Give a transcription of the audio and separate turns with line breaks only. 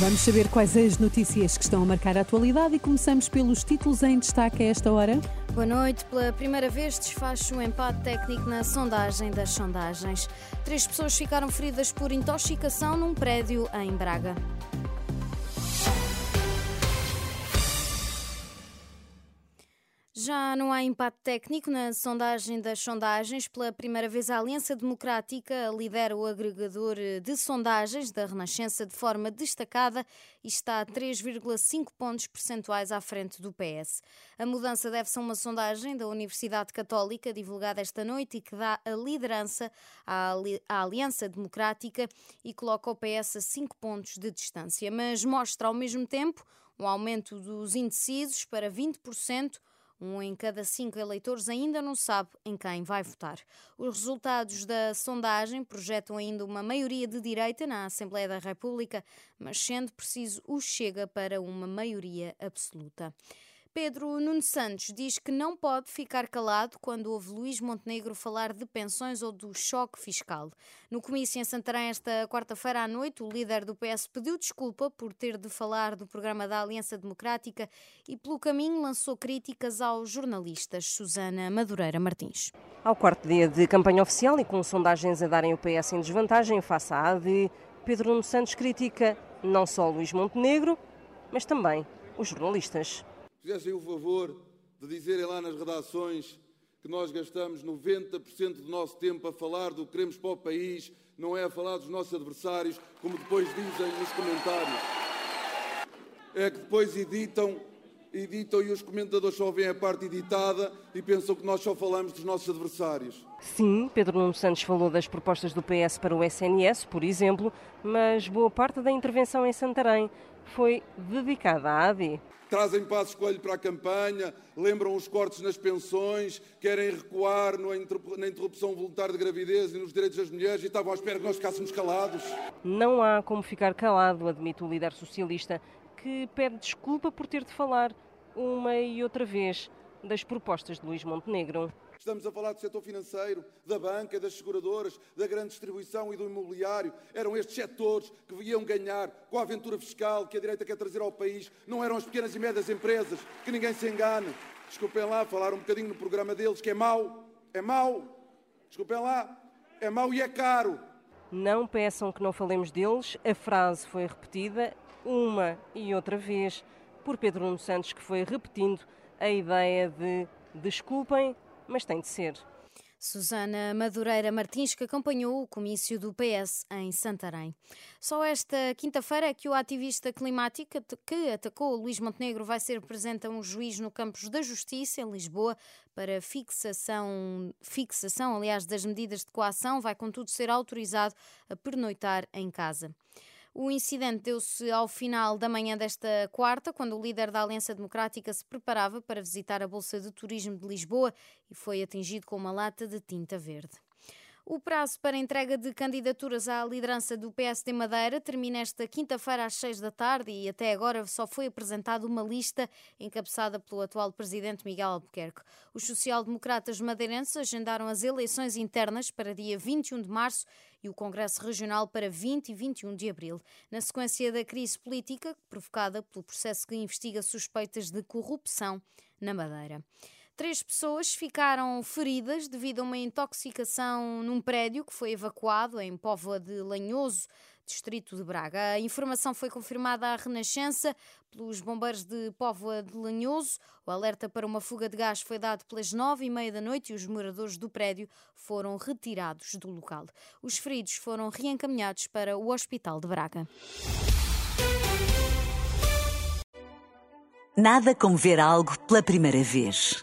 Vamos saber quais as notícias que estão a marcar a atualidade e começamos pelos títulos em destaque a esta hora.
Boa noite. Pela primeira vez desfaz um empate técnico na sondagem das sondagens. Três pessoas ficaram feridas por intoxicação num prédio em Braga. Já não há empate técnico na sondagem das sondagens. Pela primeira vez, a Aliança Democrática lidera o agregador de sondagens da Renascença de forma destacada e está a 3,5 pontos percentuais à frente do PS. A mudança deve-se a uma sondagem da Universidade Católica divulgada esta noite e que dá a liderança à Aliança Democrática e coloca o PS a 5 pontos de distância, mas mostra ao mesmo tempo um aumento dos indecisos para 20% um em cada cinco eleitores ainda não sabe em quem vai votar. Os resultados da sondagem projetam ainda uma maioria de direita na Assembleia da República, mas sendo preciso o chega para uma maioria absoluta. Pedro Nuno Santos diz que não pode ficar calado quando ouve Luís Montenegro falar de pensões ou do choque fiscal. No comício em Santarém esta quarta-feira à noite, o líder do PS pediu desculpa por ter de falar do programa da Aliança Democrática e, pelo caminho, lançou críticas aos jornalistas. Susana Madureira Martins.
Ao quarto dia de campanha oficial e com sondagens a darem o PS em desvantagem face à AD, Pedro Nuno Santos critica não só Luís Montenegro, mas também os jornalistas
fizessem o favor de dizerem lá nas redações que nós gastamos 90% do nosso tempo a falar do que queremos para o país, não é a falar dos nossos adversários, como depois dizem nos comentários. É que depois editam, editam e os comentadores só veem a parte editada e pensam que nós só falamos dos nossos adversários.
Sim, Pedro Nuno Santos falou das propostas do PS para o SNS, por exemplo, mas boa parte da intervenção em Santarém foi dedicada à AD
trazem passos coelho para a campanha, lembram os cortes nas pensões, querem recuar na interrupção voluntária de gravidez e nos direitos das mulheres e estavam à espera que nós ficássemos calados.
Não há como ficar calado, admite o líder socialista, que pede desculpa por ter de falar uma e outra vez das propostas de Luís Montenegro.
Estamos a falar do setor financeiro, da banca, das seguradoras, da grande distribuição e do imobiliário. Eram estes setores que iam ganhar com a aventura fiscal que a direita quer trazer ao país. Não eram as pequenas e médias empresas, que ninguém se engane. Desculpem lá, falar um bocadinho no programa deles, que é mau. É mau. Desculpem lá. É mau e é caro.
Não peçam que não falemos deles. A frase foi repetida uma e outra vez por Pedro Nuno Santos, que foi repetindo a ideia de desculpem, mas tem de ser.
Susana Madureira Martins, que acompanhou o comício do PS em Santarém. Só esta quinta-feira é que o ativista climático que atacou Luís Montenegro vai ser presente a um juiz no Campos da Justiça, em Lisboa, para fixação, fixação aliás, das medidas de coação. Vai, contudo, ser autorizado a pernoitar em casa. O incidente deu-se ao final da manhã desta quarta, quando o líder da Aliança Democrática se preparava para visitar a Bolsa de Turismo de Lisboa e foi atingido com uma lata de tinta verde. O prazo para entrega de candidaturas à liderança do PSD Madeira termina esta quinta-feira às seis da tarde e até agora só foi apresentada uma lista encabeçada pelo atual presidente Miguel Albuquerque. Os social-democratas madeirenses agendaram as eleições internas para dia 21 de março e o Congresso Regional para 20 e 21 de abril, na sequência da crise política provocada pelo processo que investiga suspeitas de corrupção na Madeira. Três pessoas ficaram feridas devido a uma intoxicação num prédio que foi evacuado em Póvoa de Lanhoso, distrito de Braga. A informação foi confirmada à Renascença pelos bombeiros de Póvoa de Lanhoso. O alerta para uma fuga de gás foi dado pelas nove e meia da noite e os moradores do prédio foram retirados do local. Os feridos foram reencaminhados para o Hospital de Braga.
Nada como ver algo pela primeira vez.